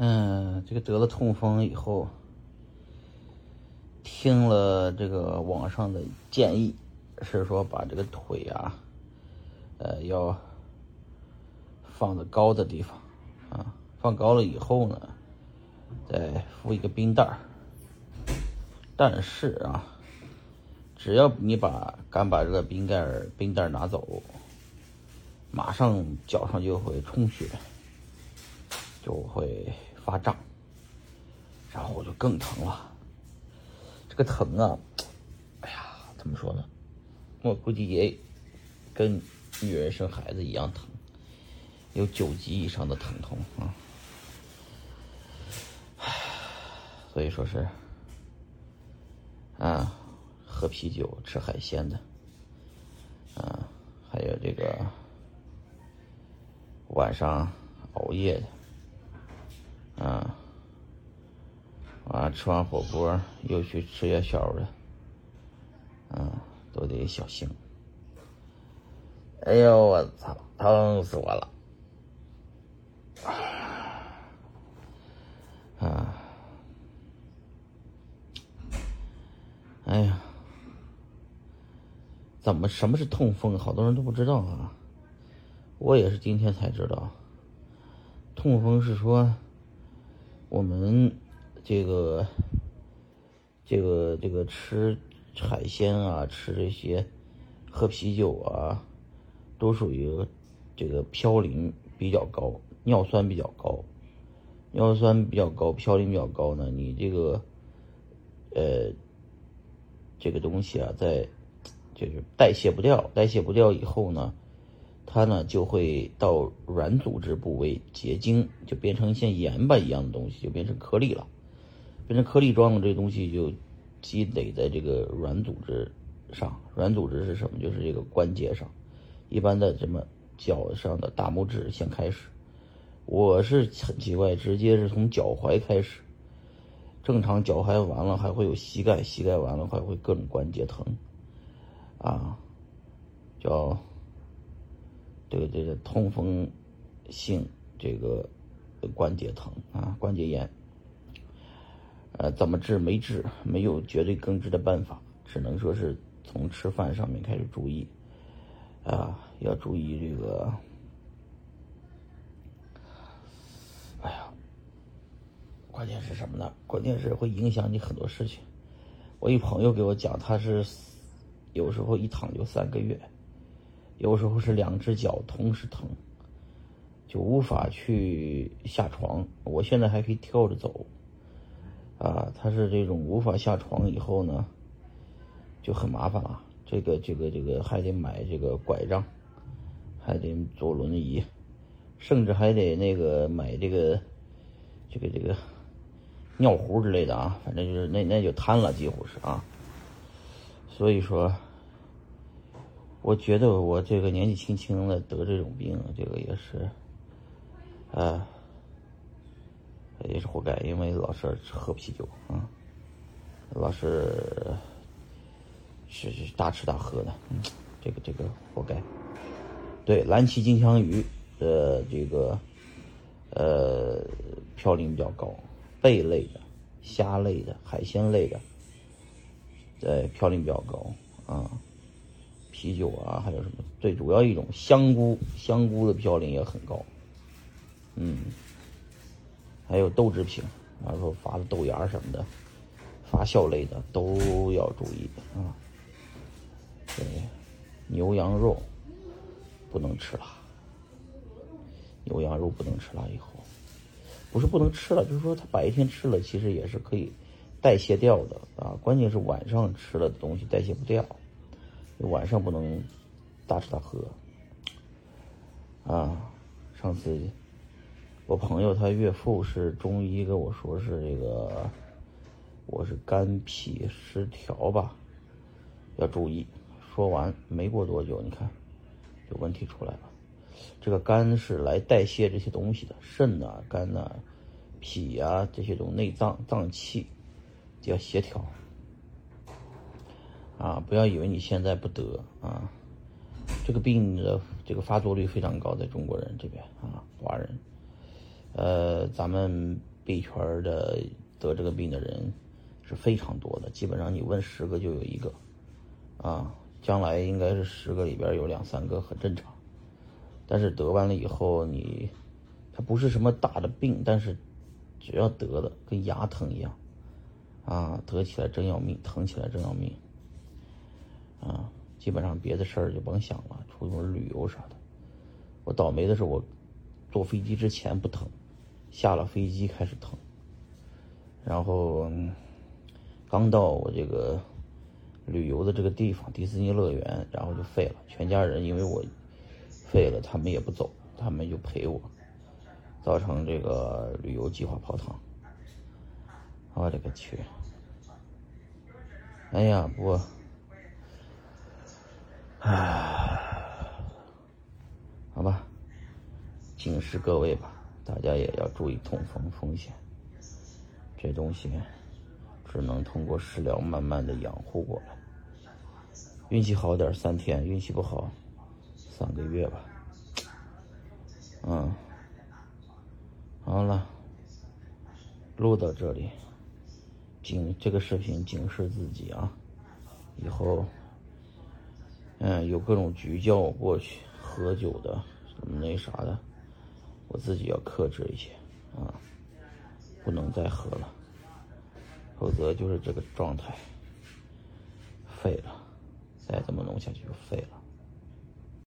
嗯，这个得了痛风以后，听了这个网上的建议，是说把这个腿啊，呃，要放在高的地方啊，放高了以后呢，再敷一个冰袋儿。但是啊，只要你把敢把这个冰盖儿冰袋儿拿走，马上脚上就会充血，就会。发胀，然后我就更疼了。这个疼啊，哎呀，怎么说呢？我估计也跟女人生孩子一样疼，有九级以上的疼痛啊。所以说是啊，喝啤酒、吃海鲜的啊，还有这个晚上熬夜的。啊，完吃完火锅又去吃夜宵了，啊，都得小心。哎呦，我操，疼死我了！啊，哎呀，怎么什么是痛风？好多人都不知道啊，我也是今天才知道，痛风是说。我们这个、这个、这个吃海鲜啊，吃这些，喝啤酒啊，都属于这个嘌呤比较高，尿酸比较高，尿酸比较高，嘌呤比较高呢。你这个，呃，这个东西啊，在就是代谢不掉，代谢不掉以后呢。它呢就会到软组织部位结晶，就变成像盐巴一样的东西，就变成颗粒了，变成颗粒状的这东西就积累在这个软组织上。软组织是什么？就是这个关节上，一般的什么脚上的大拇指先开始。我是很奇怪，直接是从脚踝开始，正常脚踝完了还会有膝盖，膝盖完了还会各种关节疼，啊，叫。这个这个痛风性这个关节疼啊，关节炎，呃，怎么治没治，没有绝对根治的办法，只能说是从吃饭上面开始注意，啊，要注意这个，哎呀，关键是什么呢？关键是会影响你很多事情。我一朋友给我讲，他是有时候一躺就三个月。有时候是两只脚同时疼，就无法去下床。我现在还可以跳着走，啊，他是这种无法下床以后呢，就很麻烦了。这个这个这个还得买这个拐杖，还得坐轮椅，甚至还得那个买这个这个这个尿壶之类的啊，反正就是那那就瘫了，几乎是啊。所以说。我觉得我这个年纪轻轻的得这种病，这个也是，啊，也是活该，因为老是喝啤酒啊，老是是是大吃大喝的，这个这个活该。对，蓝鳍金枪鱼的这个呃嘌呤比较高，贝类的、虾类的、海鲜类的，对嘌呤比较高啊。啤酒啊，还有什么？最主要一种香菇，香菇的嘌呤也很高。嗯，还有豆制品，然后发的豆芽什么的，发酵类的都要注意啊。对，牛羊肉不能吃了，牛羊肉不能吃了。以后不是不能吃了，就是说它白天吃了，其实也是可以代谢掉的啊。关键是晚上吃了的东西代谢不掉。晚上不能大吃大喝啊！上次我朋友他岳父是中医跟我说是这个，我是肝脾失调吧，要注意。说完没过多久，你看有问题出来了。这个肝是来代谢这些东西的，肾呐、肝呐、脾呀这些种内脏脏器就要协调。啊，不要以为你现在不得啊，这个病的这个发作率非常高，在中国人这边啊，华人，呃，咱们币圈的得这个病的人是非常多的，基本上你问十个就有一个，啊，将来应该是十个里边有两三个很正常，但是得完了以后你，它不是什么大的病，但是只要得的跟牙疼一样，啊，得起来真要命，疼起来真要命，啊，基本上别的事儿就甭想了，出门旅游啥的，我倒霉的是我坐飞机之前不疼。下了飞机开始疼，然后刚到我这个旅游的这个地方迪士尼乐园，然后就废了。全家人因为我废了，他们也不走，他们就陪我，造成这个旅游计划泡汤。我勒个去！哎呀，不，唉，好吧，警示各位吧。大家也要注意痛风风险，这东西只能通过食疗慢慢的养护过来。运气好点三天，运气不好三个月吧。嗯，好了，录到这里，警这个视频警示自己啊，以后嗯有各种局叫我过去喝酒的什么那啥的。我自己要克制一些，啊，不能再喝了，否则就是这个状态，废了，再这么弄下去就废了。